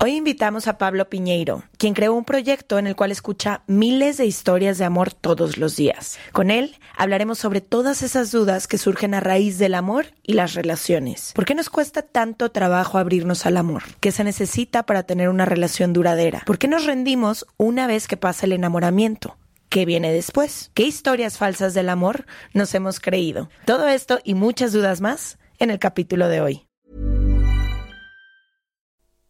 Hoy invitamos a Pablo Piñeiro, quien creó un proyecto en el cual escucha miles de historias de amor todos los días. Con él hablaremos sobre todas esas dudas que surgen a raíz del amor y las relaciones. ¿Por qué nos cuesta tanto trabajo abrirnos al amor? ¿Qué se necesita para tener una relación duradera? ¿Por qué nos rendimos una vez que pasa el enamoramiento? ¿Qué viene después? ¿Qué historias falsas del amor nos hemos creído? Todo esto y muchas dudas más en el capítulo de hoy.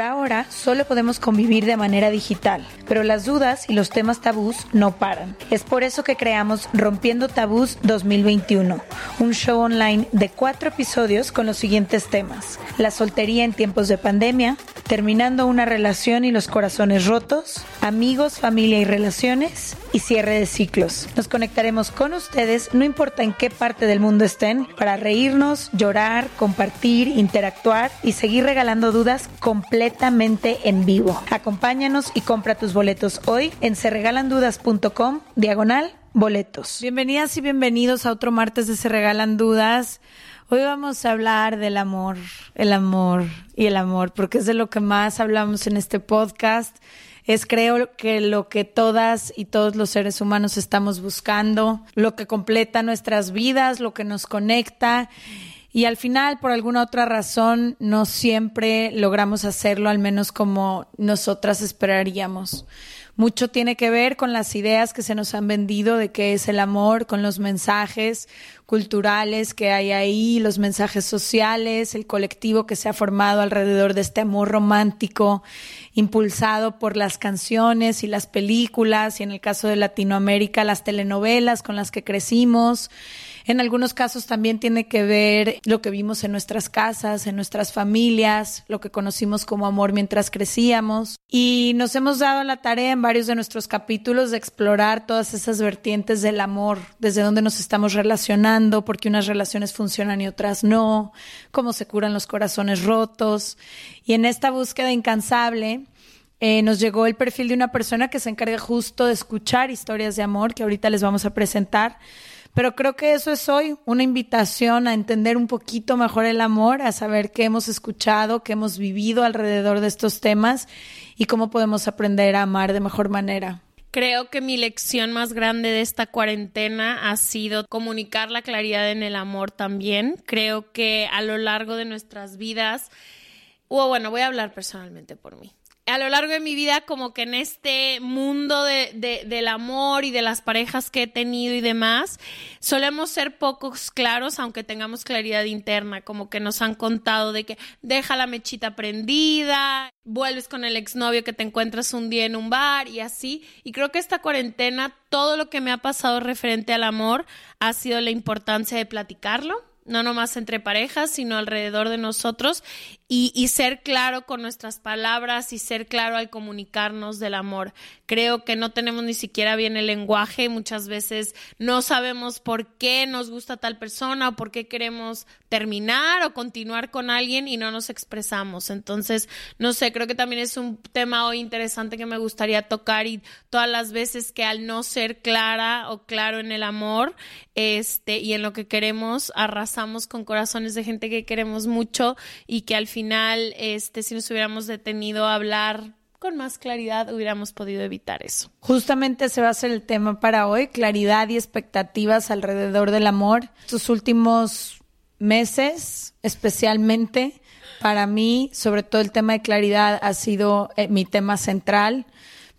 Por ahora, solo podemos convivir de manera digital, pero las dudas y los temas tabús no paran. Es por eso que creamos Rompiendo Tabús 2021, un show online de cuatro episodios con los siguientes temas. La soltería en tiempos de pandemia, terminando una relación y los corazones rotos, amigos, familia y relaciones, y cierre de ciclos. Nos conectaremos con ustedes, no importa en qué parte del mundo estén, para reírnos, llorar, compartir, interactuar y seguir regalando dudas completamente en vivo. Acompáñanos y compra tus boletos hoy en serregalandudas.com diagonal boletos. Bienvenidas y bienvenidos a otro martes de Se Regalan Dudas. Hoy vamos a hablar del amor, el amor y el amor, porque es de lo que más hablamos en este podcast. Es creo que lo que todas y todos los seres humanos estamos buscando, lo que completa nuestras vidas, lo que nos conecta. Y al final, por alguna otra razón, no siempre logramos hacerlo, al menos como nosotras esperaríamos. Mucho tiene que ver con las ideas que se nos han vendido de qué es el amor, con los mensajes culturales que hay ahí, los mensajes sociales, el colectivo que se ha formado alrededor de este amor romántico, impulsado por las canciones y las películas, y en el caso de Latinoamérica, las telenovelas con las que crecimos. En algunos casos también tiene que ver lo que vimos en nuestras casas, en nuestras familias, lo que conocimos como amor mientras crecíamos. Y nos hemos dado la tarea en varios de nuestros capítulos de explorar todas esas vertientes del amor, desde dónde nos estamos relacionando, por qué unas relaciones funcionan y otras no, cómo se curan los corazones rotos. Y en esta búsqueda incansable, eh, nos llegó el perfil de una persona que se encarga justo de escuchar historias de amor que ahorita les vamos a presentar. Pero creo que eso es hoy una invitación a entender un poquito mejor el amor, a saber qué hemos escuchado, qué hemos vivido alrededor de estos temas y cómo podemos aprender a amar de mejor manera. Creo que mi lección más grande de esta cuarentena ha sido comunicar la claridad en el amor también. Creo que a lo largo de nuestras vidas, o bueno, voy a hablar personalmente por mí a lo largo de mi vida, como que en este mundo de, del amor y de las parejas que he tenido y demás, solemos ser pocos claros, aunque tengamos claridad interna, como que nos han contado de que deja la mechita prendida, vuelves con el exnovio que te encuentras un día en un bar y así. Y creo que esta cuarentena, todo lo que me ha pasado referente al amor ha sido la importancia de platicarlo no nomás entre parejas, sino alrededor de nosotros y, ser claro con nuestras palabras y ser claro al comunicarnos del amor. Creo que no tenemos ni siquiera bien el lenguaje, muchas veces no sabemos por qué nos gusta tal persona o por qué queremos terminar o continuar con alguien y no nos expresamos. Entonces, no sé, creo que también es un tema hoy interesante que me gustaría tocar y todas las veces que al no ser clara o claro en el amor, este, y en lo que queremos, arrasamos con corazones de gente que queremos mucho y que al final, este, si nos hubiéramos detenido a hablar con más claridad hubiéramos podido evitar eso. Justamente se va a ser el tema para hoy, claridad y expectativas alrededor del amor. Estos últimos meses, especialmente para mí, sobre todo el tema de claridad ha sido eh, mi tema central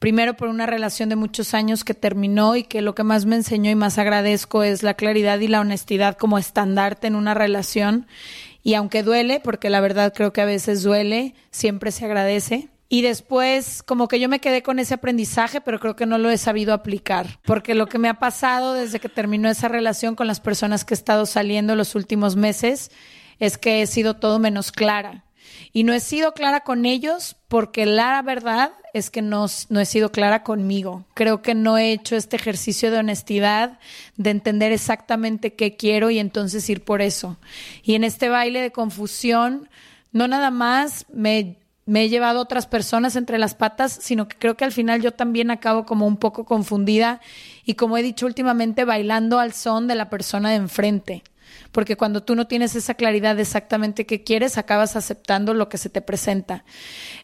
primero por una relación de muchos años que terminó y que lo que más me enseñó y más agradezco es la claridad y la honestidad como estandarte en una relación. Y aunque duele, porque la verdad creo que a veces duele, siempre se agradece. Y después, como que yo me quedé con ese aprendizaje, pero creo que no lo he sabido aplicar, porque lo que me ha pasado desde que terminó esa relación con las personas que he estado saliendo los últimos meses es que he sido todo menos clara. Y no he sido clara con ellos porque la verdad es que no, he sido clara conmigo. Creo que no he hecho este ejercicio de honestidad, de entender exactamente qué quiero y entonces ir por eso. Y en este baile de confusión, no nada más me, me he llevado a otras personas entre las patas, sino que creo que al final yo también acabo como un poco confundida y como he dicho últimamente, bailando al son de la persona de enfrente porque cuando tú no tienes esa claridad de exactamente qué quieres, acabas aceptando lo que se te presenta.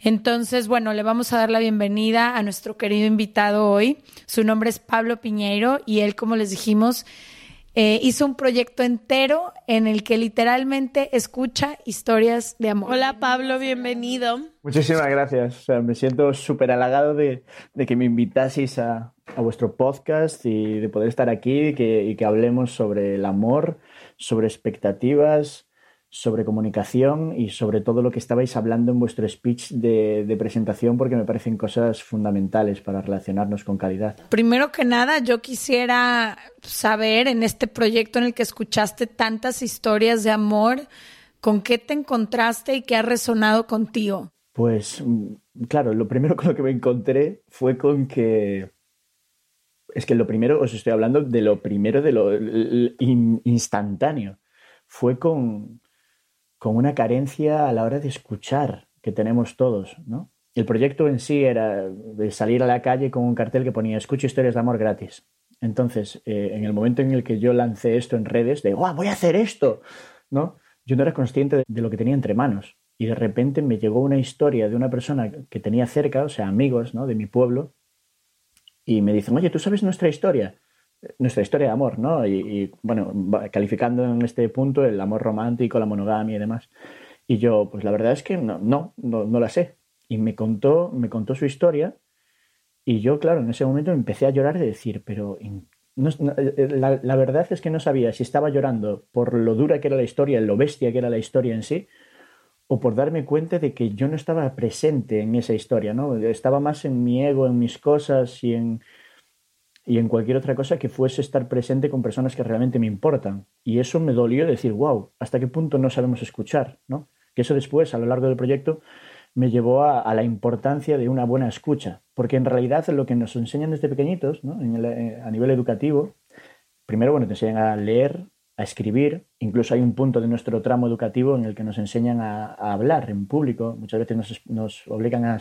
Entonces, bueno, le vamos a dar la bienvenida a nuestro querido invitado hoy. Su nombre es Pablo Piñeiro y él, como les dijimos, eh, hizo un proyecto entero en el que literalmente escucha historias de amor. Hola Pablo, bienvenido. Muchísimas gracias. me siento súper halagado de, que me invitaseis a, vuestro podcast y de poder estar aquí que, y que hablemos sobre el amor sobre expectativas, sobre comunicación y sobre todo lo que estabais hablando en vuestro speech de, presentación porque me parecen cosas fundamentales para relacionarnos con calidad. Primero que nada, yo quisiera saber en este proyecto en el que escuchaste tantas historias de amor, ¿con qué te encontraste y qué ha resonado contigo? Pues mm, claro, lo primero con lo que me encontré fue con que es que lo primero, os estoy hablando de lo primero, de lo instantáneo. Fue con, con una carencia a la hora de escuchar que tenemos todos, ¿no? El proyecto en sí era de salir a la calle con un cartel que ponía escucha historias de amor gratis. Entonces, eh, en el momento en el que yo lancé esto en redes, de ¡guau, voy a hacer esto! ¿no? Yo no era consciente de lo que tenía entre manos. Y de repente me llegó una historia de una persona que tenía cerca, o sea, amigos ¿no? de mi pueblo, y me dicen, oye, ¿tú sabes nuestra historia? Nuestra historia de amor, ¿no? Y, bueno, calificando en este punto el amor romántico, la monogamia y demás. Y yo, pues la verdad es que no, no, no, la sé. Y me contó, me contó su historia y yo, claro, en ese momento empecé a llorar de decir, pero eh, la, la, verdad es que no sabía si estaba llorando por lo dura que era la historia, lo bestia que era la historia en sí, o por darme cuenta de que yo no estaba presente en esa historia, ¿no? Estaba más en mi ego, en mis cosas y en, y en cualquier otra cosa que fuese estar presente con personas que realmente me importan. Y eso me dolió decir, wow, ¿hasta qué punto no sabemos escuchar? ¿no? Que eso después, a lo largo del proyecto, me llevó a, la importancia de una buena escucha. Porque en realidad lo que nos enseñan desde pequeñitos, ¿no? Eh, a nivel educativo, primero, bueno, te enseñan a leer, a escribir. Incluso hay un punto de nuestro tramo educativo en el que nos enseñan a, hablar en público. Muchas veces nos, obligan a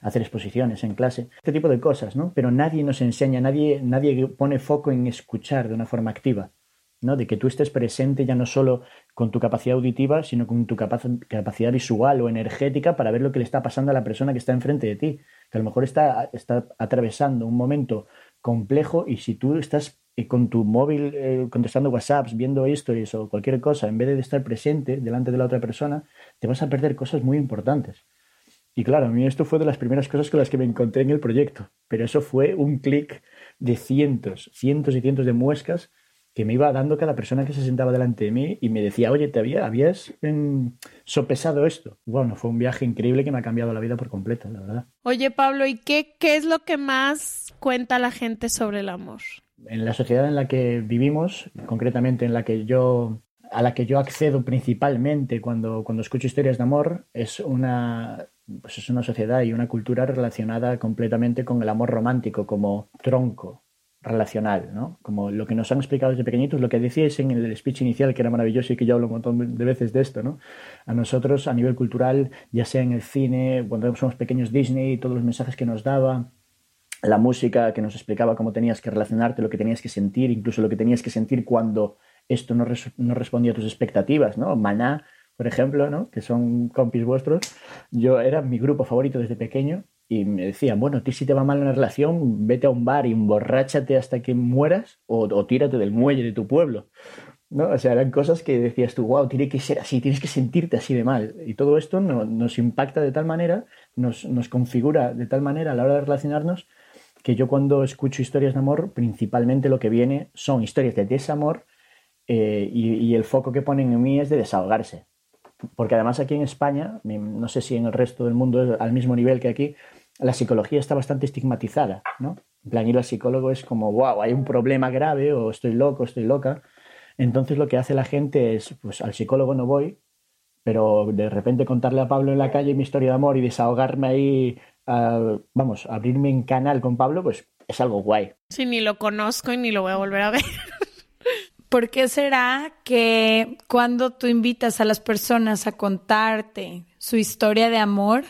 hacer exposiciones en clase. Este tipo de cosas, ¿no? Pero nadie nos enseña, nadie, nadie pone foco en escuchar de una forma activa. ¿no? De que tú estés presente ya no solo con tu capacidad auditiva, sino con tu capacidad visual o energética para ver lo que le está pasando a la persona que está enfrente de ti, que a lo mejor está, está atravesando un momento complejo y si tú estás eh, con tu móvil eh, contestando WhatsApps, viendo stories o cualquier cosa, en vez de estar presente delante de la otra persona, te vas a perder cosas muy importantes. Y claro, a mí esto fue de las primeras cosas con las que me encontré en el proyecto, pero eso fue un clic de cientos, cientos y cientos de muescas que me iba dando cada persona que se sentaba delante de mí y me decía, oye, ¿te había, habías em, sopesado esto? Bueno, fue un viaje increíble que me ha cambiado la vida por completo, la verdad. Oye, Pablo, ¿y qué, qué es lo que más cuenta la gente sobre el amor? En la sociedad en la que vivimos, concretamente en la que yo a la que yo accedo principalmente cuando, cuando escucho historias de amor, es una, pues es una sociedad y una cultura relacionada completamente con el amor romántico como tronco relacional, ¿no? Como lo que nos han explicado desde pequeñitos, lo que decíais en el speech inicial, que era maravilloso y que yo hablo un montón de veces de esto, ¿no? A nosotros, a nivel cultural, ya sea en el cine, cuando somos pequeños Disney, todos los mensajes que nos daba, la música que nos explicaba cómo tenías que relacionarte, lo que tenías que sentir, incluso lo que tenías que sentir cuando esto no, no respondía a tus expectativas, ¿no? Maná, por ejemplo, ¿no? Que son compis vuestros. Yo era mi grupo favorito desde pequeño y me decían, bueno, a ti si te va mal en la relación, vete a un bar y emborráchate hasta que mueras o, tírate del muelle de tu pueblo. ¿no? O sea, eran cosas que decías tú, wow, tiene que ser así, tienes que sentirte así de mal. Y todo esto nos impacta de tal manera, nos, configura de tal manera a la hora de relacionarnos, que yo cuando escucho historias de amor, principalmente lo que viene son historias de desamor eh, y, el foco que ponen en mí es de desahogarse. Porque además aquí en España, no sé si en el resto del mundo es al mismo nivel que aquí, la psicología está bastante estigmatizada, ¿no? En plan, ir al psicólogo es como, wow, hay un problema grave o estoy loco, estoy loca. Entonces lo que hace la gente es, pues al psicólogo no voy, pero de repente contarle a Pablo en la calle mi historia de amor y desahogarme ahí, vamos, abrirme en canal con Pablo, pues es algo guay. Sí, ni lo conozco y ni lo voy a volver a ver. ¿Por qué será que cuando tú invitas a las personas a contarte su historia de amor,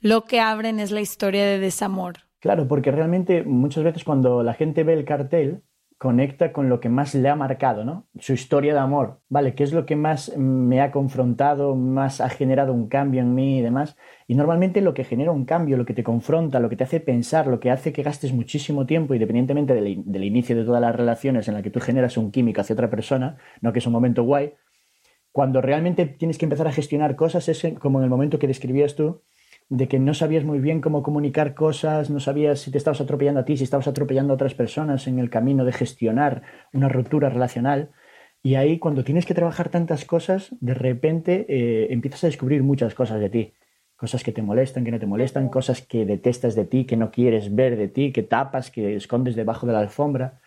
lo que abren es la historia de desamor. Claro, porque realmente muchas veces cuando la gente ve el cartel, conecta con lo que más le ha marcado, ¿no? Su historia de amor, ¿vale? ¿Qué es lo que más me ha confrontado, más ha generado un cambio en mí y demás? Y normalmente lo que genera un cambio, lo que te confronta, lo que te hace pensar, lo que hace que gastes muchísimo tiempo, independientemente del, del inicio de todas las relaciones en la que tú generas un químico hacia otra persona, ¿no? Que es un momento guay, cuando realmente tienes que empezar a gestionar cosas es como en el momento que describías tú, de que no sabías muy bien cómo comunicar cosas, no sabías si te estabas atropellando a ti, si estabas atropellando a otras personas en el camino de gestionar una ruptura relacional. Y ahí cuando tienes que trabajar tantas cosas, de repente eh, empiezas a descubrir muchas cosas de ti. Cosas que te molestan, que no te molestan, cosas que detestas de ti, que no quieres ver de ti, que tapas, que escondes debajo de la alfombra.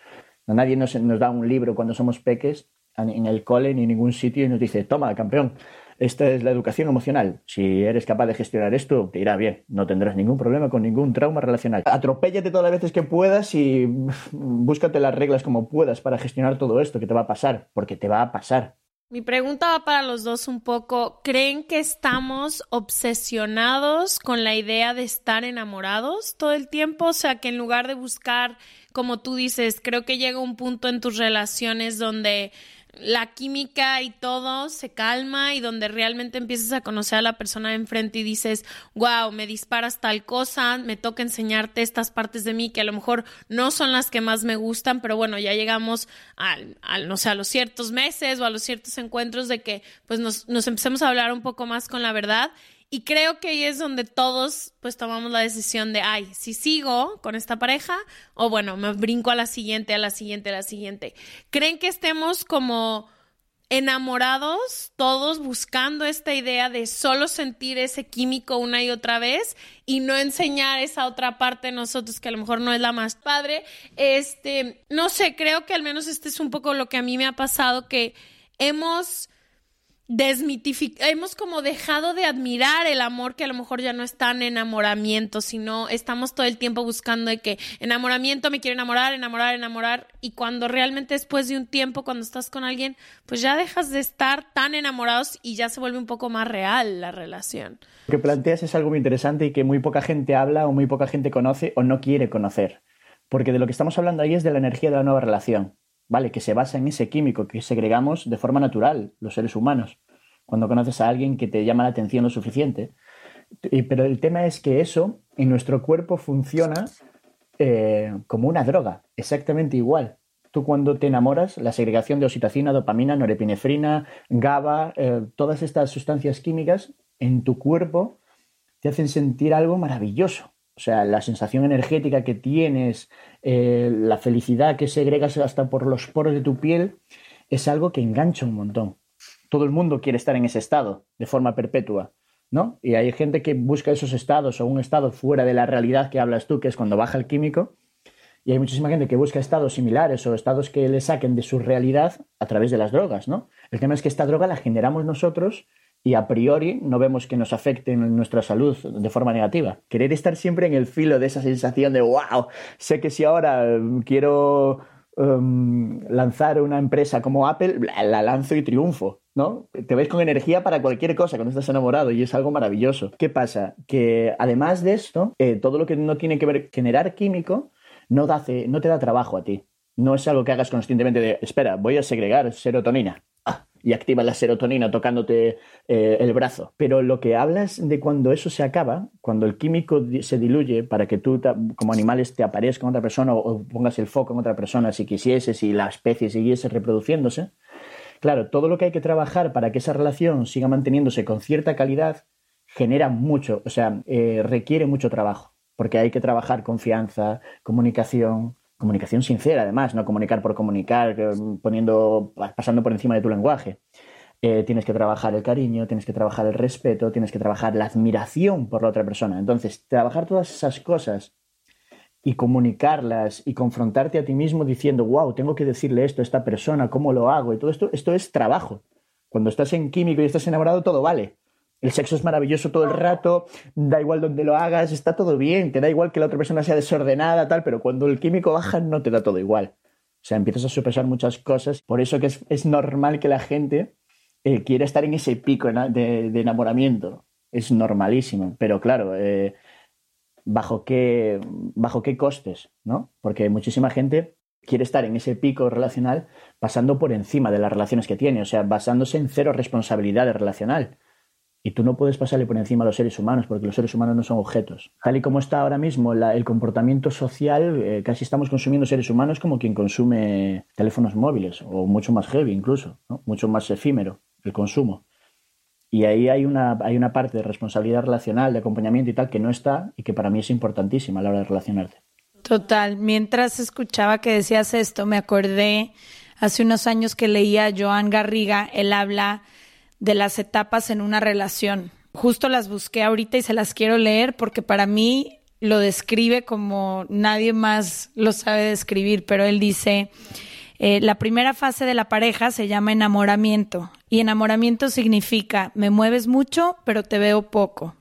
Nadie nos, nos da un libro cuando somos peques en el cole ni en ningún sitio y nos dice, toma, campeón, esta es la educación emocional. Si eres capaz de gestionar esto, te irá bien. No tendrás ningún problema con ningún trauma relacional. Atropéllate todas las veces que puedas y búscate las reglas como puedas para gestionar todo esto que te va a pasar, porque te va a pasar. Mi pregunta va para los dos un poco. ¿Creen que estamos obsesionados con la idea de estar enamorados todo el tiempo? O sea, que en lugar de buscar, como tú dices, creo que llega un punto en tus relaciones donde la química y todo se calma y donde realmente empiezas a conocer a la persona de enfrente y dices, wow, me disparas tal cosa, me toca enseñarte estas partes de mí que a lo mejor no son las que más me gustan, pero bueno, ya llegamos al, no sé, a los ciertos meses o a los ciertos encuentros de que pues nos, nos empecemos a hablar un poco más con la verdad y creo que ahí es donde todos pues tomamos la decisión de, ay, si sigo con esta pareja o bueno, me brinco a la siguiente, a la siguiente, a la siguiente. ¿Creen que estemos como enamorados todos buscando esta idea de solo sentir ese químico una y otra vez y no enseñar esa otra parte de nosotros que a lo mejor no es la más padre? Este, no sé, creo que al menos este es un poco lo que a mí me ha pasado que hemos hemos como dejado de admirar el amor que a lo mejor ya no está en enamoramiento, sino estamos todo el tiempo buscando de que enamoramiento me quiere enamorar, enamorar, enamorar, y cuando realmente después de un tiempo, cuando estás con alguien, pues ya dejas de estar tan enamorados y ya se vuelve un poco más real la relación. Lo que planteas es algo muy interesante y que muy poca gente habla o muy poca gente conoce o no quiere conocer, porque de lo que estamos hablando ahí es de la energía de la nueva relación ¿vale? Que se basa en ese químico que segregamos de forma natural, los seres humanos, cuando conoces a alguien que te llama la atención lo suficiente. pero el tema es que eso en nuestro cuerpo funciona eh, como una droga, exactamente igual. Tú cuando te enamoras, la segregación de oxitocina, dopamina, norepinefrina, GABA, eh, todas estas sustancias químicas en tu cuerpo te hacen sentir algo maravilloso. O sea, la sensación energética que tienes, eh, la felicidad que segregas hasta por los poros de tu piel, es algo que engancha un montón. Todo el mundo quiere estar en ese estado de forma perpetua, ¿no? Y hay gente que busca esos estados o un estado fuera de la realidad que hablas tú, que es cuando baja el químico, y hay muchísima gente que busca estados similares o estados que le saquen de su realidad a través de las drogas, ¿no? El tema es que esta droga la generamos nosotros y a priori no vemos que nos afecte nuestra salud de forma negativa. Querer estar siempre en el filo de esa sensación de wow, sé que si ahora um, quiero um, lanzar una empresa como Apple, la lanzo y triunfo. ¿no? Te ves con energía para cualquier cosa cuando estás enamorado y es algo maravilloso. ¿Qué pasa? Que además de esto, eh, todo lo que no tiene que ver generar químico no te da trabajo a ti. No es algo que hagas conscientemente de, espera, voy a segregar serotonina. Y activa la serotonina tocándote eh, el brazo. Pero lo que hablas de cuando eso se acaba, cuando el químico se diluye para que tú como animales te aparezcas con otra persona o, pongas el foco en otra persona si quisieses y la especie siguiese reproduciéndose, claro, todo lo que hay que trabajar para que esa relación siga manteniéndose con cierta calidad genera mucho, o sea, eh, requiere mucho trabajo porque hay que trabajar confianza, comunicación, comunicación sincera además, no comunicar por comunicar, poniendo, pasando por encima de tu lenguaje. Eh, tienes que trabajar el cariño, tienes que trabajar el respeto, tienes que trabajar la admiración por la otra persona. Entonces, trabajar todas esas cosas y comunicarlas y confrontarte a ti mismo diciendo, wow, tengo que decirle esto a esta persona, ¿cómo lo hago? Y todo esto, esto es trabajo. Cuando estás en químico y estás enamorado, todo vale. El sexo es maravilloso todo el rato, da igual donde lo hagas, está todo bien, te da igual que la otra persona sea desordenada, tal, pero cuando el químico baja no te da todo igual. O sea, empiezas a sopesar muchas cosas. Por eso que es, normal que la gente eh, quiera estar en ese pico de, enamoramiento. Es normalísimo. Pero claro, eh, ¿bajo, qué, ¿bajo qué costes? ¿no? Porque muchísima gente quiere estar en ese pico relacional pasando por encima de las relaciones que tiene, o sea, basándose en cero responsabilidad relacional. Y tú no puedes pasarle por encima a los seres humanos, porque los seres humanos no son objetos. Tal y como está ahora mismo el comportamiento social, eh, casi estamos consumiendo seres humanos como quien consume teléfonos móviles, o mucho más heavy incluso, mucho más efímero el consumo. Y ahí hay una, hay una parte de responsabilidad relacional, de acompañamiento y tal, que no está y que para mí es importantísima a la hora de relacionarte. Total. Mientras escuchaba que decías esto, me acordé hace unos años que leía Joan Garriga, él habla de las etapas en una relación. Justo las busqué ahorita y se las quiero leer porque para mí lo describe como nadie más lo sabe describir, pero él dice, eh, la primera fase de la pareja se llama enamoramiento y enamoramiento significa me mueves mucho pero te veo poco.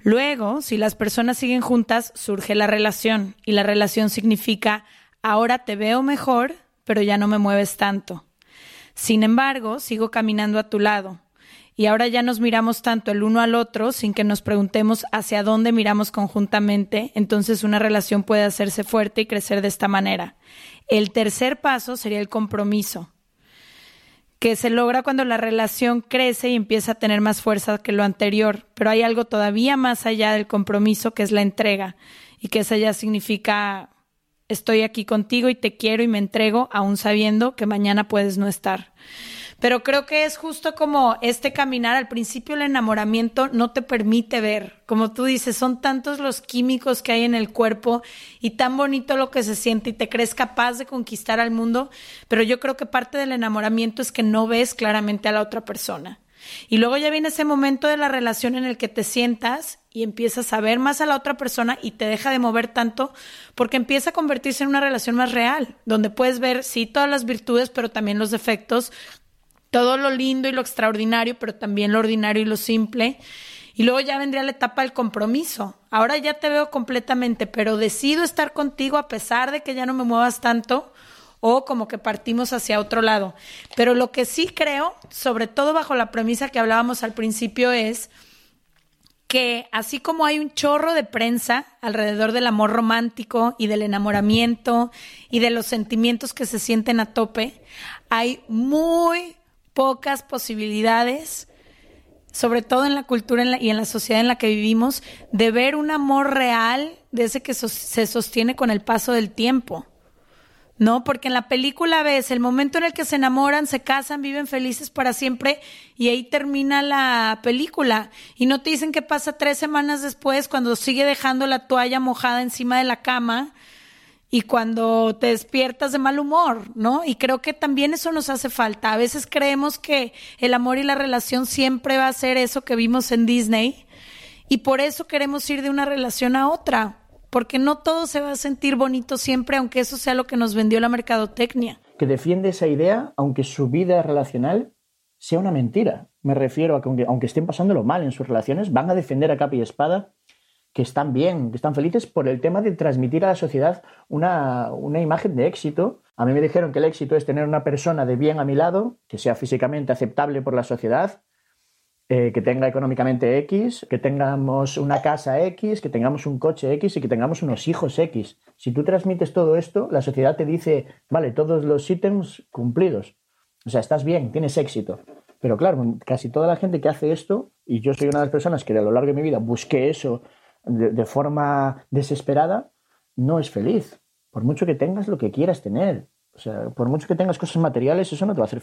Luego, si las personas siguen juntas, surge la relación y la relación significa ahora te veo mejor pero ya no me mueves tanto. Sin embargo, sigo caminando a tu lado. Y ahora ya nos miramos tanto el uno al otro sin que nos preguntemos hacia dónde miramos conjuntamente, entonces una relación puede hacerse fuerte y crecer de esta manera. El tercer paso sería el compromiso, que se logra cuando la relación crece y empieza a tener más fuerza que lo anterior, pero hay algo todavía más allá del compromiso que es la entrega y que esa ya significa estoy aquí contigo y te quiero y me entrego aún sabiendo que mañana puedes no estar. Pero creo que es justo como este caminar. Al principio el enamoramiento no te permite ver. Como tú dices, son tantos los químicos que hay en el cuerpo y tan bonito lo que se siente y te crees capaz de conquistar al mundo. Pero yo creo que parte del enamoramiento es que no ves claramente a la otra persona. Y luego ya viene ese momento de la relación en el que te sientas y empiezas a ver más a la otra persona y te deja de mover tanto porque empieza a convertirse en una relación más real, donde puedes ver, sí, todas las virtudes, pero también los defectos, todo lo lindo y lo extraordinario, pero también lo ordinario y lo simple. Y luego ya vendría la etapa del compromiso. Ahora ya te veo completamente, pero decido estar contigo a pesar de que ya no me muevas tanto o como que partimos hacia otro lado. Pero lo que sí creo, sobre todo bajo la premisa que hablábamos al principio, es que así como hay un chorro de prensa alrededor del amor romántico y del enamoramiento y de los sentimientos que se sienten a tope, hay muy pocas posibilidades, sobre todo en la cultura y en la sociedad en la que vivimos, de ver un amor real de ese que se sostiene con el paso del tiempo. ¿No? Porque en la película ves el momento en el que se enamoran, se casan, viven felices para siempre y ahí termina la película. Y no te dicen qué pasa tres semanas después cuando sigue dejando la toalla mojada encima de la cama y cuando te despiertas de mal humor, ¿no? Y creo que también eso nos hace falta. A veces creemos que el amor y la relación siempre va a ser eso que vimos en Disney y por eso queremos ir de una relación a otra porque no todo se va a sentir bonito siempre, aunque eso sea lo que nos vendió la mercadotecnia. Que defiende esa idea, aunque su vida relacional sea una mentira. Me refiero a que aunque, estén pasándolo mal en sus relaciones, van a defender a capa y espada que están bien, que están felices por el tema de transmitir a la sociedad una, una, imagen de éxito. A mí me dijeron que el éxito es tener una persona de bien a mi lado, que sea físicamente aceptable por la sociedad, eh, que tenga económicamente X, que tengamos una casa X, que tengamos un coche X y que tengamos unos hijos X. Si tú transmites todo esto, la sociedad te dice, vale, todos los ítems cumplidos. O sea, estás bien, tienes éxito. Pero claro, casi toda la gente que hace esto, y yo soy una de las personas que a lo largo de mi vida busqué eso de, de forma desesperada, no es feliz. Por mucho que tengas lo que quieras tener. O sea, por mucho que tengas cosas materiales, eso no te va a hacer.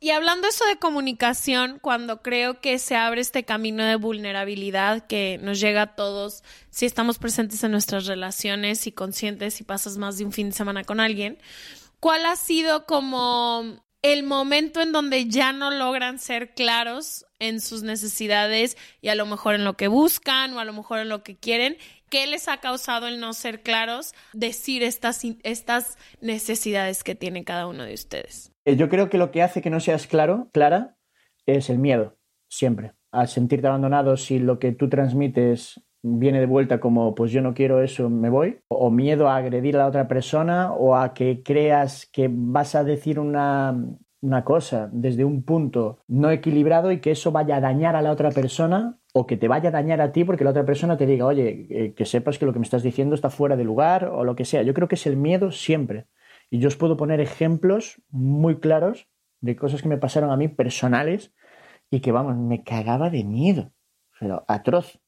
Y hablando eso de comunicación, cuando creo que se abre este camino de vulnerabilidad que nos llega a todos si estamos presentes en nuestras relaciones y conscientes y pasas más de un fin de semana con alguien, ¿cuál ha sido como el momento en donde ya no logran ser claros en sus necesidades y a lo mejor en lo que buscan o a lo mejor en lo que quieren ¿Qué les ha causado el no ser claros, decir estas necesidades que tiene cada uno de ustedes? Eh, yo creo que lo que hace que no seas claro, clara, es el miedo, siempre. Al sentirte abandonado, si lo que tú transmites viene de vuelta como pues yo no quiero eso, me voy, o miedo a agredir a la otra persona o a que creas que vas a decir una cosa desde un punto no equilibrado y que eso vaya a dañar a la otra persona o que te vaya a dañar a ti porque la otra persona te diga, oye, eh, que sepas que lo que me estás diciendo está fuera de lugar o lo que sea. Yo creo que es el miedo siempre. Y yo os puedo poner ejemplos muy claros de cosas que me pasaron a mí personales y que, vamos, me cagaba de miedo, pero atroz.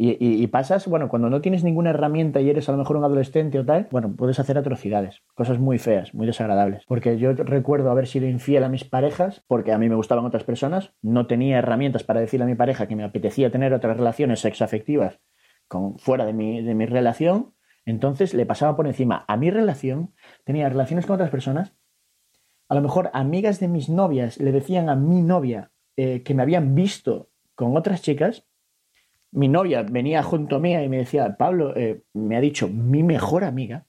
Y, pasas, bueno, cuando no tienes ninguna herramienta y eres a lo mejor un adolescente o tal, bueno, puedes hacer atrocidades, cosas muy feas, muy desagradables. Porque yo recuerdo haber sido infiel a mis parejas porque a mí me gustaban otras personas, no tenía herramientas para decirle a mi pareja que me apetecía tener otras relaciones sexoafectivas con, fuera de mi, de mi relación, entonces le pasaba por encima a mi relación, tenía relaciones con otras personas, a lo mejor amigas de mis novias le decían a mi novia eh, que me habían visto con otras chicas mi novia venía junto a mí y me decía, Pablo, eh, me ha dicho mi mejor amiga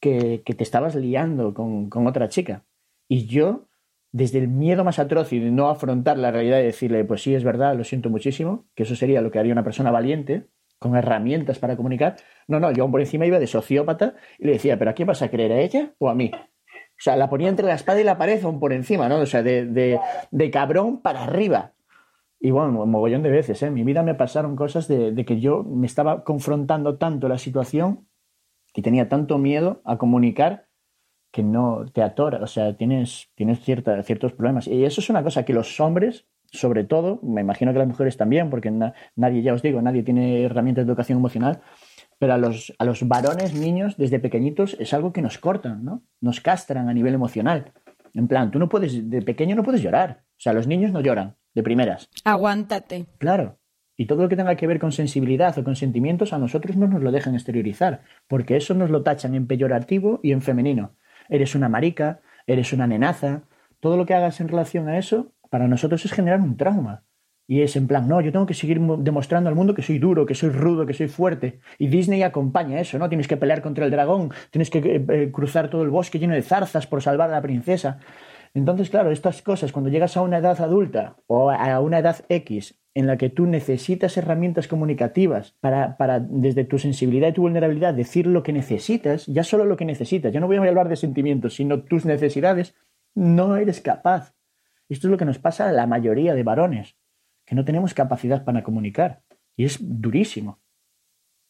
que, te estabas liando con, otra chica. Y yo, desde el miedo más atroz y de no afrontar la realidad y decirle, pues sí, es verdad, lo siento muchísimo, que eso sería lo que haría una persona valiente, con herramientas para comunicar. No, no, yo por encima iba de sociópata y le decía, ¿pero a quién vas a creer, a ella o a mí? O sea, la ponía entre la espada y la pared aún por encima, ¿no? O sea, de, de, de cabrón para arriba. Y bueno, un mogollón de veces, ¿eh? En mi vida me pasaron cosas de, que yo me estaba confrontando tanto la situación y tenía tanto miedo a comunicar que no te atora, o sea, tienes, tienes ciertos problemas. Y eso es una cosa que los hombres, sobre todo, me imagino que las mujeres también, porque nadie, ya os digo, nadie tiene herramientas de educación emocional, pero a los, a los varones, niños, desde pequeñitos, es algo que nos cortan, ¿no? Nos castran a nivel emocional. En plan, tú no puedes, de pequeño no puedes llorar. O sea, los niños no lloran, de primeras. Aguántate. Claro. Y todo lo que tenga que ver con sensibilidad o con sentimientos, a nosotros no nos lo dejan exteriorizar, porque eso nos lo tachan en peyorativo y en femenino. Eres una marica, eres una nenaza. Todo lo que hagas en relación a eso, para nosotros es generar un trauma. Y es en plan, no, yo tengo que seguir demostrando al mundo que soy duro, que soy rudo, que soy fuerte. Y Disney acompaña eso, ¿no? Tienes que pelear contra el dragón, tienes que eh, eh, cruzar todo el bosque lleno de zarzas por salvar a la princesa. Entonces, claro, estas cosas, cuando llegas a una edad adulta o a una edad X en la que tú necesitas herramientas comunicativas para, para, desde tu sensibilidad y tu vulnerabilidad, decir lo que necesitas, ya solo lo que necesitas, ya no voy a hablar de sentimientos, sino tus necesidades, no eres capaz. Esto es lo que nos pasa a la mayoría de varones, que no tenemos capacidad para comunicar. Y es durísimo.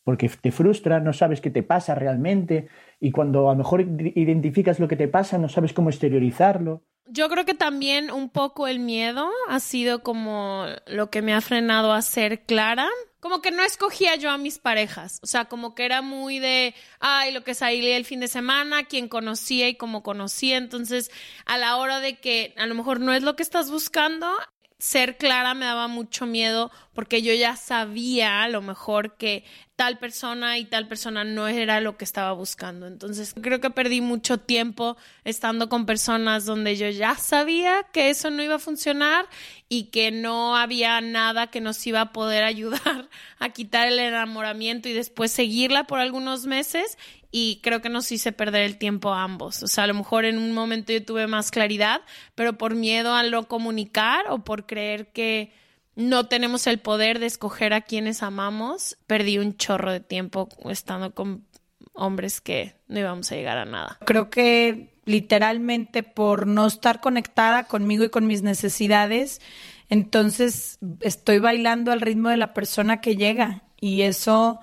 Porque te frustra, no sabes qué te pasa realmente, y cuando a lo mejor identificas lo que te pasa, no sabes cómo exteriorizarlo. Yo creo que también un poco el miedo ha sido como lo que me ha frenado a ser clara. Como que no escogía yo a mis parejas. O sea, como que era muy de, ay, lo que salía el fin de semana, quien conocía y cómo conocía. Entonces, a la hora de que a lo mejor no es lo que estás buscando, ser clara me daba mucho miedo porque yo ya sabía a lo mejor que tal persona y tal persona no era lo que estaba buscando. Entonces creo que perdí mucho tiempo estando con personas donde yo ya sabía que eso no iba a funcionar y que no había nada que nos iba a poder ayudar a quitar el enamoramiento y después seguirla por algunos meses y creo que nos hice perder el tiempo a ambos. O sea, a lo mejor en un momento yo tuve más claridad, pero por miedo a lo comunicar o por creer que no tenemos el poder de escoger a quienes amamos, perdí un chorro de tiempo estando con hombres que no íbamos a llegar a nada. Creo que literalmente por no estar conectada conmigo y con mis necesidades, entonces estoy bailando al ritmo de la persona que llega. Y eso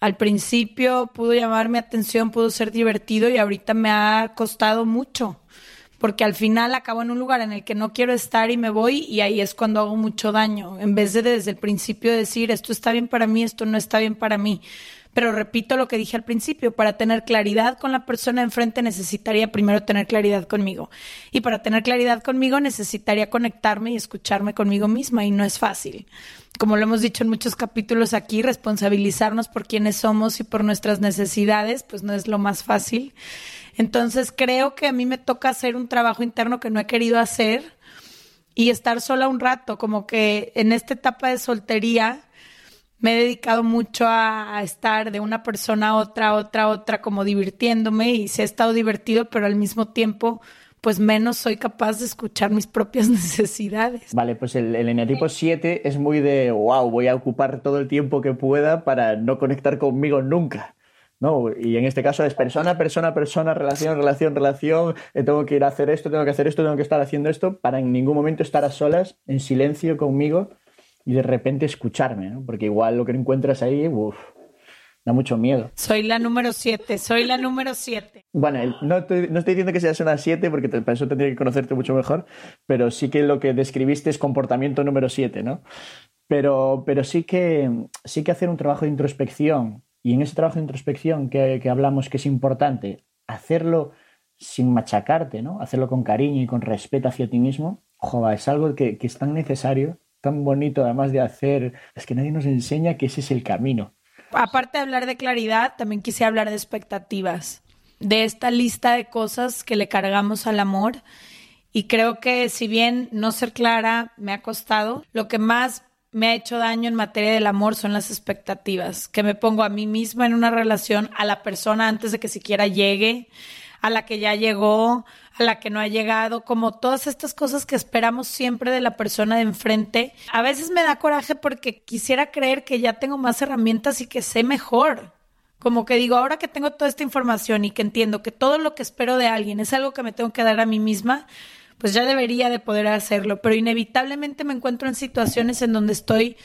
al principio pudo llamar mi atención, pudo ser divertido y ahorita me ha costado mucho, porque al final acabo en un lugar en el que no quiero estar y me voy y ahí es cuando hago mucho daño, en vez de desde el principio decir esto está bien para mí, esto no está bien para mí. Pero repito lo que dije al principio, para tener claridad con la persona enfrente necesitaría primero tener claridad conmigo. Y para tener claridad conmigo necesitaría conectarme y escucharme conmigo misma y no es fácil. Como lo hemos dicho en muchos capítulos aquí, responsabilizarnos por quienes somos y por nuestras necesidades, pues no es lo más fácil. Entonces creo que a mí me toca hacer un trabajo interno que no he querido hacer y estar sola un rato, como que en esta etapa de soltería me he dedicado mucho a, estar de una persona a otra, otra, otra, como divirtiéndome y se ha estado divertido, pero al mismo tiempo, pues menos soy capaz de escuchar mis propias necesidades. Vale, pues el, el eneatipo 7 es muy de, wow, voy a ocupar todo el tiempo que pueda para no conectar conmigo nunca. ¿No? Y en este caso es persona, persona, persona, relación, relación, relación, eh, tengo que ir a hacer esto, tengo que hacer esto, tengo que estar haciendo esto, para en ningún momento estar a solas, en silencio conmigo y de repente escucharme, ¿no? Porque igual lo que encuentras ahí, uff, da mucho miedo. Soy la número 7, soy la número 7. Bueno, no estoy, no estoy diciendo que seas una 7 porque te, para eso tendría que conocerte mucho mejor, pero sí que lo que describiste es comportamiento número 7, ¿no? Pero, pero sí, que, sí que hacer un trabajo de introspección y en ese trabajo de introspección que, que hablamos que es importante, hacerlo sin machacarte, ¿no? Hacerlo con cariño y con respeto hacia ti mismo, joder, es algo que, que es tan necesario, tan bonito además de hacer, es que nadie nos enseña que ese es el camino. Aparte de hablar de claridad, también quise hablar de expectativas, de esta lista de cosas que le cargamos al amor. Y creo que si bien no ser clara me ha costado, lo que más me ha hecho daño en materia del amor son las expectativas, que me pongo a mí misma en una relación a la persona antes de que siquiera llegue, a la que ya llegó, a la que no ha llegado, como todas estas cosas que esperamos siempre de la persona de enfrente. A veces me da coraje porque quisiera creer que ya tengo más herramientas y que sé mejor. Como que digo, ahora que tengo toda esta información y que entiendo que todo lo que espero de alguien es algo que me tengo que dar a mí misma, pues ya debería de poder hacerlo, pero inevitablemente me encuentro en situaciones en donde estoy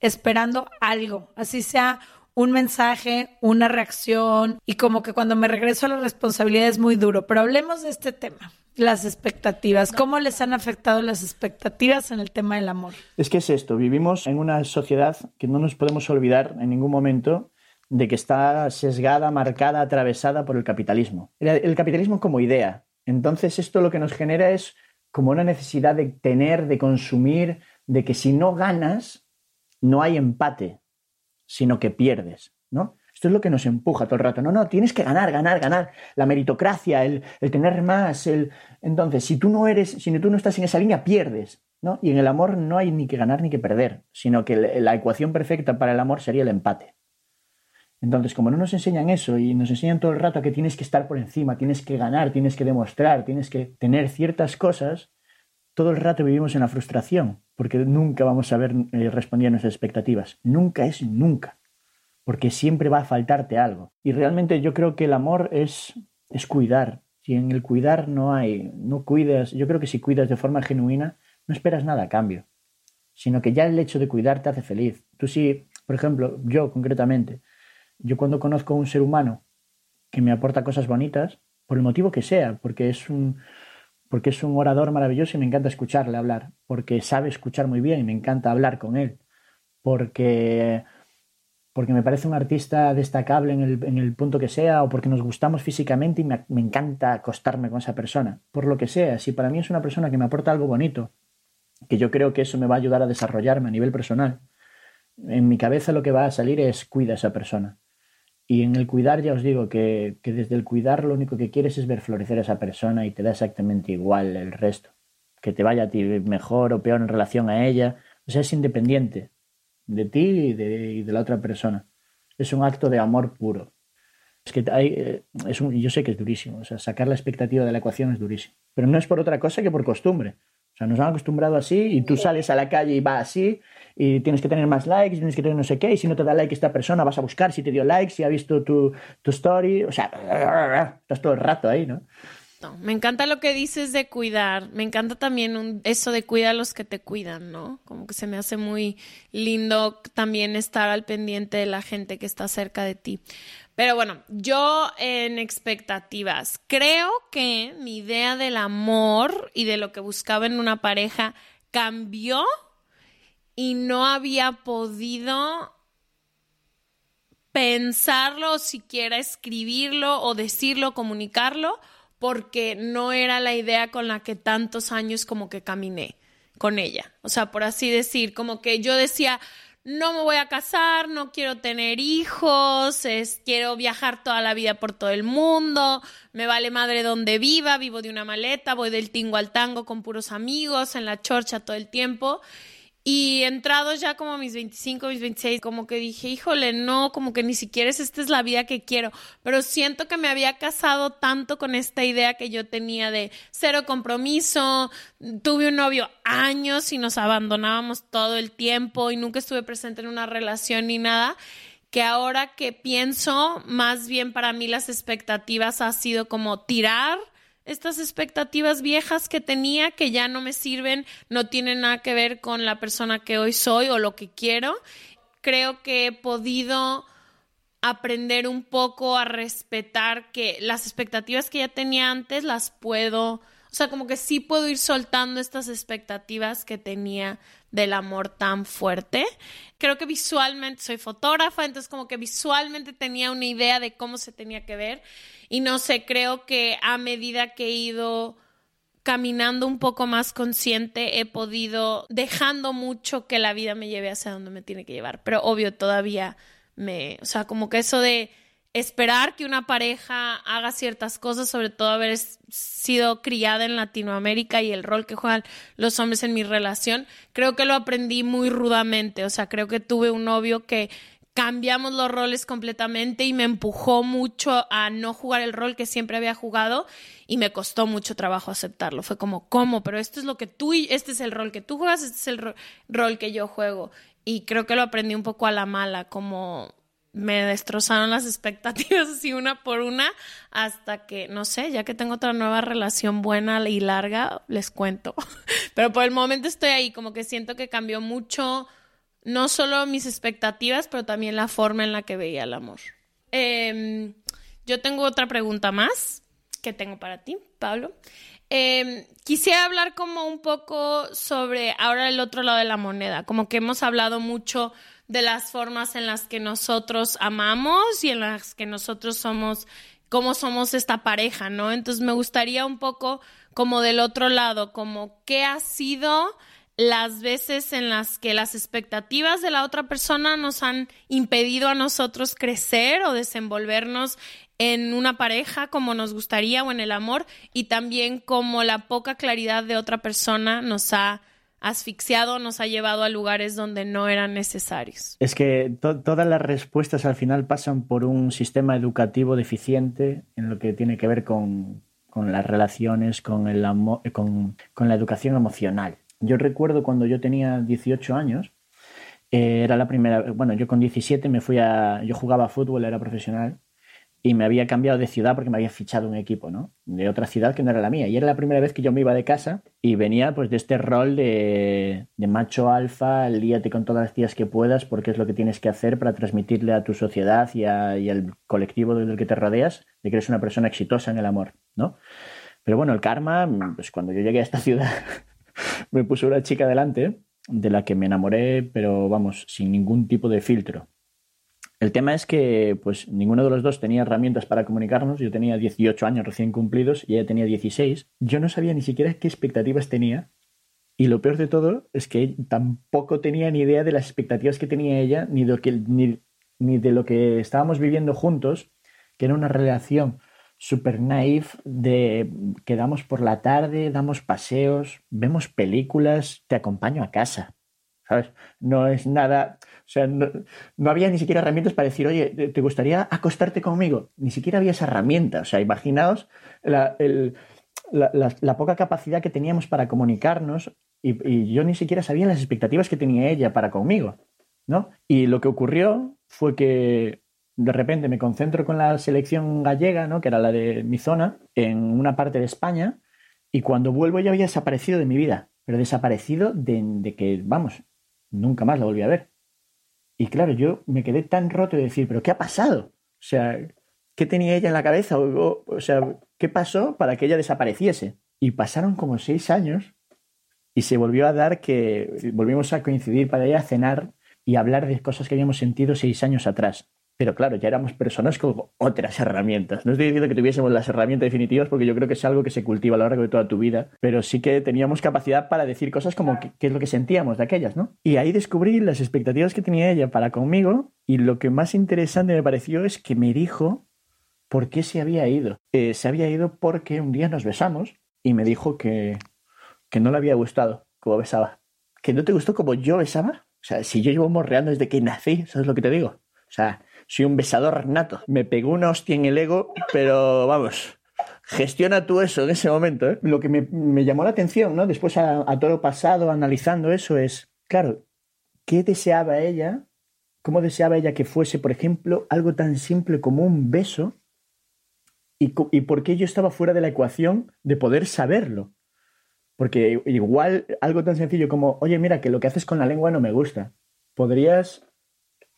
esperando algo, así sea un mensaje, una reacción y como que cuando me regreso a la responsabilidad es muy duro, pero hablemos de este tema. Las expectativas, ¿cómo les han afectado las expectativas en el tema del amor? Es que es esto, vivimos en una sociedad que no nos podemos olvidar en ningún momento de que está sesgada, marcada, atravesada por el capitalismo. El capitalismo como idea, entonces esto lo que nos genera es como una necesidad de tener, de consumir, de que si no ganas, no hay empate, sino que pierdes, ¿no? Esto es lo que nos empuja todo el rato. No, no, tienes que ganar, ganar, ganar. La meritocracia, el, el tener más, el... Entonces, si tú no eres, si tú no estás en esa línea, pierdes, ¿no? Y en el amor no hay ni que ganar ni que perder, sino que la ecuación perfecta para el amor sería el empate. Entonces, como no nos enseñan eso y nos enseñan todo el rato que tienes que estar por encima, tienes que ganar, tienes que demostrar, tienes que tener ciertas cosas, todo el rato vivimos en la frustración, porque nunca vamos a ver eh, a nuestras expectativas. Nunca es nunca, porque siempre va a faltarte algo. Y realmente yo creo que el amor es, es cuidar. Si en el cuidar no hay, no cuidas, yo creo que si cuidas de forma genuina, no esperas nada a cambio, sino que ya el hecho de cuidar te hace feliz. Tú sí, por ejemplo, yo concretamente, yo cuando conozco a un ser humano que me aporta cosas bonitas, por el motivo que sea, porque es un, porque es un orador maravilloso y me encanta escucharle hablar, porque sabe escuchar muy bien y me encanta hablar con él, porque, porque me parece un artista destacable en el, en el punto que sea, o porque nos gustamos físicamente y me, me, encanta acostarme con esa persona, por lo que sea, si para mí es una persona que me aporta algo bonito, que yo creo que eso me va a ayudar a desarrollarme a nivel personal, en mi cabeza lo que va a salir es cuida a esa persona y en el cuidar ya os digo que, que, desde el cuidar lo único que quieres es ver florecer a esa persona y te da exactamente igual el resto. Que te vaya a ti mejor o peor en relación a ella. O sea, es independiente de ti y de, y de la otra persona. Es un acto de amor puro. Es que hay, eh, es un, yo sé que es durísimo. O sea, sacar la expectativa de la ecuación es durísimo. Pero no es por otra cosa que por costumbre. O sea, nos han acostumbrado así y tú sales a la calle y va así y tienes que tener más likes, tienes que tener no sé qué, y si no te da like esta persona vas a buscar si te dio like, si ha visto tu, tu story, o sea, estás todo el rato ahí, ¿no? Me encanta lo que dices de cuidar. Me encanta también eso de cuidar a los que te cuidan, ¿no? Como que se me hace muy lindo también estar al pendiente de la gente que está cerca de ti. Pero bueno, yo en expectativas, creo que mi idea del amor y de lo que buscaba en una pareja cambió y no había podido pensarlo, siquiera escribirlo o decirlo, comunicarlo, porque no era la idea con la que tantos años como que caminé con ella. O sea, por así decir, como que yo decía, no me voy a casar, no quiero tener hijos, es, quiero viajar toda la vida por todo el mundo, me vale madre donde viva, vivo de una maleta, voy del tingo al tango con puros amigos, en la chorcha todo el tiempo. Y entrados ya como mis 25, mis 26, como que dije, híjole, no, como que ni siquiera es, esta es la vida que quiero. Pero siento que me había casado tanto con esta idea que yo tenía de cero compromiso. Tuve un novio años y nos abandonábamos todo el tiempo y nunca estuve presente en una relación ni nada que ahora que pienso, más bien para mí las expectativas ha sido como tirar estas expectativas viejas que tenía que ya no me sirven, no tienen nada que ver con la persona que hoy soy o lo que quiero. Creo que he podido aprender un poco a respetar que las expectativas que ya tenía antes las puedo, o sea, como que sí puedo ir soltando estas expectativas que tenía del amor tan fuerte. Creo que visualmente soy fotógrafa, entonces como que visualmente tenía una idea de cómo se tenía que ver y no sé, creo que a medida que he ido caminando un poco más consciente, he podido dejando mucho que la vida me lleve hacia donde me tiene que llevar, pero obvio todavía me, o sea, como que eso de esperar que una pareja haga ciertas cosas, sobre todo haber sido criada en Latinoamérica y el rol que juegan los hombres en mi relación, creo que lo aprendí muy rudamente. O sea, creo que tuve un novio que cambiamos los roles completamente y me empujó mucho a no jugar el rol que siempre había jugado y me costó mucho trabajo aceptarlo. Fue como, ¿cómo? Pero esto es lo que tú y este es el rol que tú juegas, este es el rol que yo juego. Y creo que lo aprendí un poco a la mala, como me destrozaron las expectativas así una por una hasta que, no sé, ya que tengo otra nueva relación buena y larga, les cuento. Pero por el momento estoy ahí, como que siento que cambió mucho, no solo mis expectativas, pero también la forma en la que veía el amor. Em, yo tengo otra pregunta más que tengo para ti, Pablo. Eh, quisiera hablar como un poco sobre ahora el otro lado de la moneda, como que hemos hablado mucho de las formas en las que nosotros amamos y en las que nosotros somos, cómo somos esta pareja, ¿no? Entonces me gustaría un poco como del otro lado, como qué ha sido las veces en las que las expectativas de la otra persona nos han impedido a nosotros crecer o desenvolvernos en una pareja como nos gustaría o en el amor y también como la poca claridad de otra persona nos ha asfixiado nos ha llevado a lugares donde no eran necesarios. Es que todas las respuestas al final pasan por un sistema educativo deficiente en lo que tiene que ver con, las relaciones, con, el con, con, la educación emocional. Yo recuerdo cuando yo tenía 18 años, eh, era la primera, bueno, yo con 17 me fui a, yo jugaba fútbol, era profesional, y me había cambiado de ciudad porque me había fichado un equipo, ¿no? De otra ciudad que no era la mía. Y era la primera vez que yo me iba de casa y venía pues de este rol de, macho alfa, líate con todas las tías que puedas porque es lo que tienes que hacer para transmitirle a tu sociedad y, al colectivo del que te rodeas de que eres una persona exitosa en el amor, ¿no? Pero bueno, el karma, pues cuando yo llegué a esta ciudad me puso una chica delante de la que me enamoré, pero vamos, sin ningún tipo de filtro. El tema es que pues ninguno de los dos tenía herramientas para comunicarnos. Yo tenía 18 años recién cumplidos y ella tenía 16. Yo no sabía ni siquiera qué expectativas tenía. Y lo peor de todo es que tampoco tenía ni idea de las expectativas que tenía ella, ni de, lo que estábamos viviendo juntos, que era una relación super naif de quedamos por la tarde, damos paseos, vemos películas, te acompaño a casa. ¿Sabes? No es nada sea, no, había ni siquiera herramientas para decir, oye, ¿te gustaría acostarte conmigo? Ni siquiera había esa herramienta. O sea, imaginaos la, poca capacidad que teníamos para comunicarnos y, yo ni siquiera sabía las expectativas que tenía ella para conmigo, ¿no? Y lo que ocurrió fue que de repente me concentro con la selección gallega, ¿no? Que era la de mi zona, en una parte de España, y cuando vuelvo ya había desaparecido de mi vida, pero desaparecido de, de que, vamos, nunca más la volví a ver. Y claro, yo me quedé tan roto de decir, pero ¿qué ha pasado? O sea, ¿qué tenía ella en la cabeza? O, sea, ¿qué pasó para que ella desapareciese? Y pasaron como seis años y se volvió a dar que volvimos a coincidir para ir a cenar y hablar de cosas que habíamos sentido seis años atrás. Pero claro, ya éramos personas con otras herramientas. No estoy diciendo que tuviésemos las herramientas definitivas porque yo creo que es algo que se cultiva a lo largo de toda tu vida, pero sí que teníamos capacidad para decir cosas como qué, es lo que sentíamos de aquellas, ¿no? Y ahí descubrí las expectativas que tenía ella para conmigo y lo que más interesante me pareció es que me dijo por qué se había ido. Eh, se había ido porque un día nos besamos y me dijo que, que no le había gustado como besaba. ¿Que no te gustó como yo besaba? O sea, si yo llevo morreando desde que nací, ¿sabes lo que te digo? O sea, soy un besador nato. Me pegó una hostia en el ego, pero vamos, gestiona tú eso en ese momento. ¿eh? Lo que me, llamó la atención, ¿no? Después a, todo pasado, analizando eso, es, claro, ¿qué deseaba ella cómo deseaba ella que fuese, por ejemplo, algo tan simple como un beso y, y por qué yo estaba fuera de la ecuación de poder saberlo. Porque igual algo tan sencillo como, oye, mira, que lo que haces con la lengua no me gusta. Podrías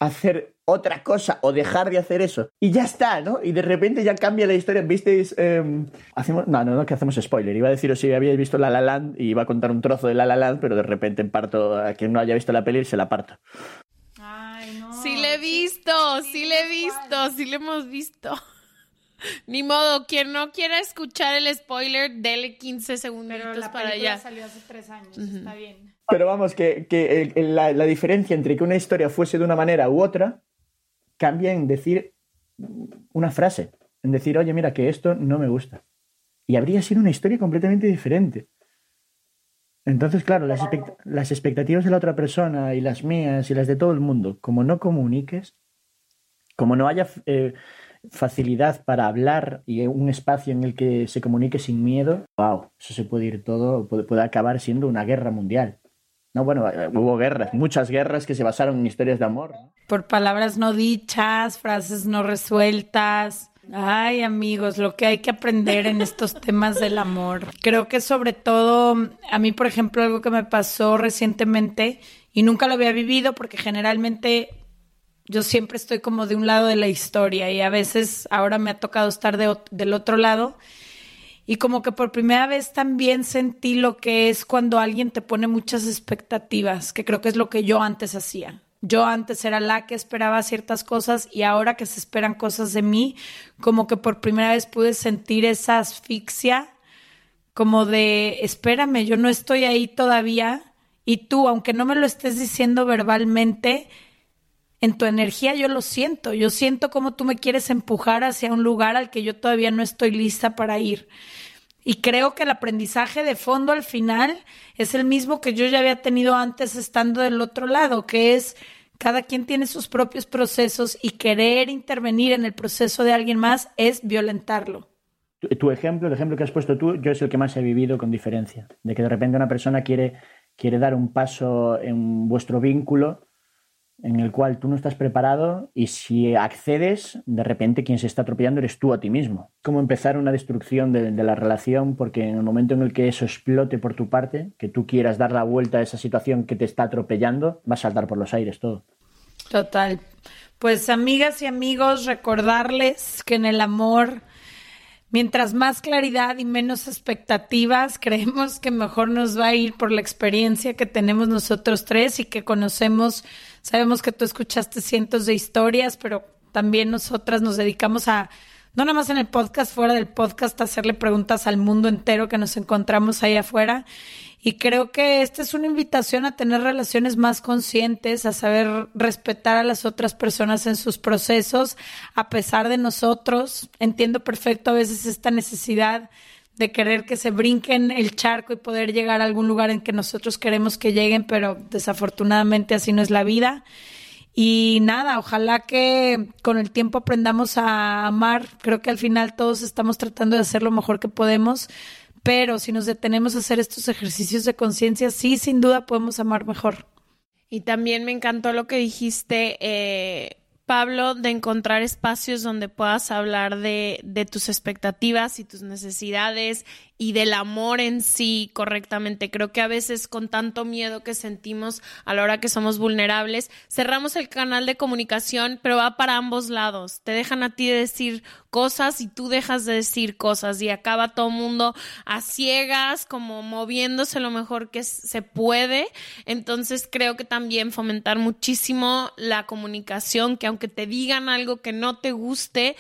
hacer otra cosa o dejar de hacer eso. Y ya está, ¿no? Y de repente ya cambia la historia. ¿Visteis? Em, hacemos, no, no, no, que hacemos spoiler. Iba a deciros si habíais visto La La Land y iba a contar un trozo de La La Land, pero de repente parto a quien no haya visto la peli se la parto. Ay, no. Sí le he visto, sí le he visto, sí le hemos visto. Ni modo, quien no quiera escuchar el spoiler, dele 15 segundos para allá. salió hace tres años, está bien. Pero vamos, que, la, diferencia entre que una historia fuese de una manera u otra cambia en decir una frase, en decir, oye, mira, que esto no me gusta. Y habría sido una historia completamente diferente. Entonces, claro, las, las expectativas de la otra persona y las mías y las de todo el mundo, como no comuniques, como no haya eh, facilidad para hablar y un espacio en el que se comunique sin miedo, wow, eso se puede ir todo, puede, acabar siendo una guerra mundial. No, bueno, eh, hubo guerras, muchas guerras que se basaron en historias de amor. Por palabras no dichas, frases no resueltas. Ay, amigos, lo que hay que aprender en estos temas del amor. Creo que sobre todo, a mí, por ejemplo, algo que me pasó recientemente y nunca lo había vivido porque generalmente yo siempre estoy como de un lado de la historia y a veces ahora me ha tocado estar del otro lado. Y como que por primera vez también sentí lo que es cuando alguien te pone muchas expectativas, que creo que es lo que yo antes hacía. Yo antes era la que esperaba ciertas cosas y ahora que se esperan cosas de mí, como que por primera vez pude sentir esa asfixia, como de, espérame, yo no estoy ahí todavía y tú, aunque no me lo estés diciendo verbalmente, en tu energía yo lo siento, yo siento como tú me quieres empujar hacia un lugar al que yo todavía no estoy lista para ir. Y creo que el aprendizaje de fondo al final es el mismo que yo ya había tenido antes estando del otro lado, que es cada quien tiene sus propios procesos y querer intervenir en el proceso de alguien más es violentarlo. Tu, ejemplo, el ejemplo que has puesto tú, yo es el que más he vivido con diferencia, de que de repente una persona quiere, quiere dar un paso en vuestro vínculo en el cual tú no estás preparado y si accedes, de repente quien se está atropellando eres tú a ti mismo. Como empezar una destrucción de, la relación porque en el momento en el que eso explote por tu parte, que tú quieras dar la vuelta a esa situación que te está atropellando, va a saltar por los aires todo. Total. Pues amigas y amigos, recordarles que en el amor Mientras más claridad y menos expectativas, creemos que mejor nos va a ir por la experiencia que tenemos nosotros tres y que conocemos. Sabemos que tú escuchaste cientos de historias, pero también nosotras nos dedicamos a, no nada más en el podcast, fuera del podcast, a hacerle preguntas al mundo entero que nos encontramos ahí afuera. Y creo que esta es una invitación a tener relaciones más conscientes, a saber respetar a las otras personas en sus procesos, a pesar de nosotros. Entiendo perfecto a veces esta necesidad de querer que se brinquen el charco y poder llegar a algún lugar en que nosotros queremos que lleguen, pero desafortunadamente así no es la vida. Y nada, ojalá que con el tiempo aprendamos a amar. Creo que al final todos estamos tratando de hacer lo mejor que podemos, pero si nos detenemos a hacer estos ejercicios de conciencia, sí, sin duda podemos amar mejor. Y también me encantó lo que dijiste, eh, Pablo, de encontrar espacios donde puedas hablar de, de tus expectativas y tus necesidades y del amor en sí correctamente. Creo que a veces con tanto miedo que sentimos a la hora que somos vulnerables, cerramos el canal de comunicación, pero va para ambos lados. Te dejan a ti decir cosas y tú dejas de decir cosas y acaba todo el mundo a ciegas, como moviéndose lo mejor que se puede. Entonces creo que también fomentar muchísimo la comunicación, que aunque te digan algo que no te guste,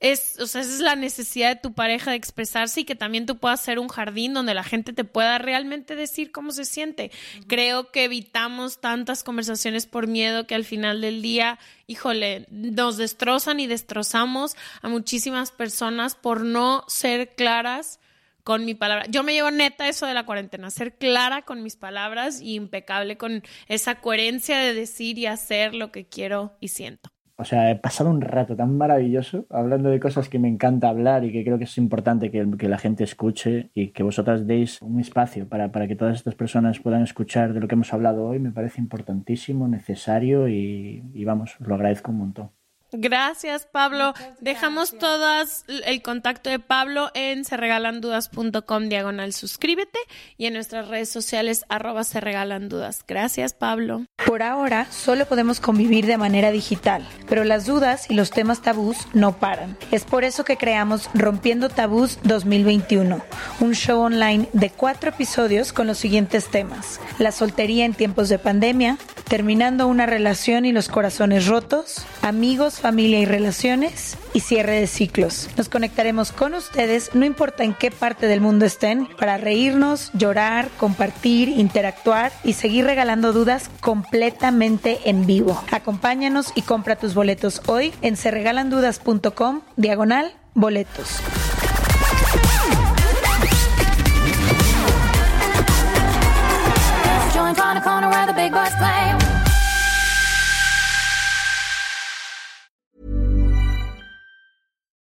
es, o sea, esa es la necesidad de tu pareja de expresarse y que también tú puedas ser un jardín donde la gente te pueda realmente decir cómo se siente. Creo que evitamos tantas conversaciones por miedo que al final del día, híjole, nos destrozan y destrozamos a muchísimas personas por no ser claras con mi palabra. Yo me llevo neta eso de la cuarentena, ser clara con mis palabras y impecable con esa coherencia de decir y hacer lo que quiero y siento. O sea, he pasado un rato tan maravilloso hablando de cosas que me encanta hablar y que creo que es importante que, la gente escuche y que vosotras deis un espacio para, para, que todas estas personas puedan escuchar de lo que hemos hablado hoy. Me parece importantísimo, necesario y vamos, lo agradezco un montón. Gracias, Pablo. Dejamos todas el contacto de Pablo en serregalandudas.com diagonal suscríbete y en nuestras redes sociales arroba se regalan dudas. Gracias, Pablo. Por ahora solo podemos convivir de manera digital, pero las dudas y los temas tabús no paran. Es por eso que creamos Rompiendo Tabús 2021, un show online de cuatro episodios con los siguientes temas. La soltería en tiempos de pandemia, terminando una relación y los corazones rotos, amigos familia y relaciones y cierre de ciclos. Nos conectaremos con ustedes, no importa en qué parte del mundo estén, para reírnos, llorar, compartir, interactuar y seguir regalando dudas completamente en vivo. Acompáñanos y compra tus boletos hoy en serregalandudas.com diagonal boletos.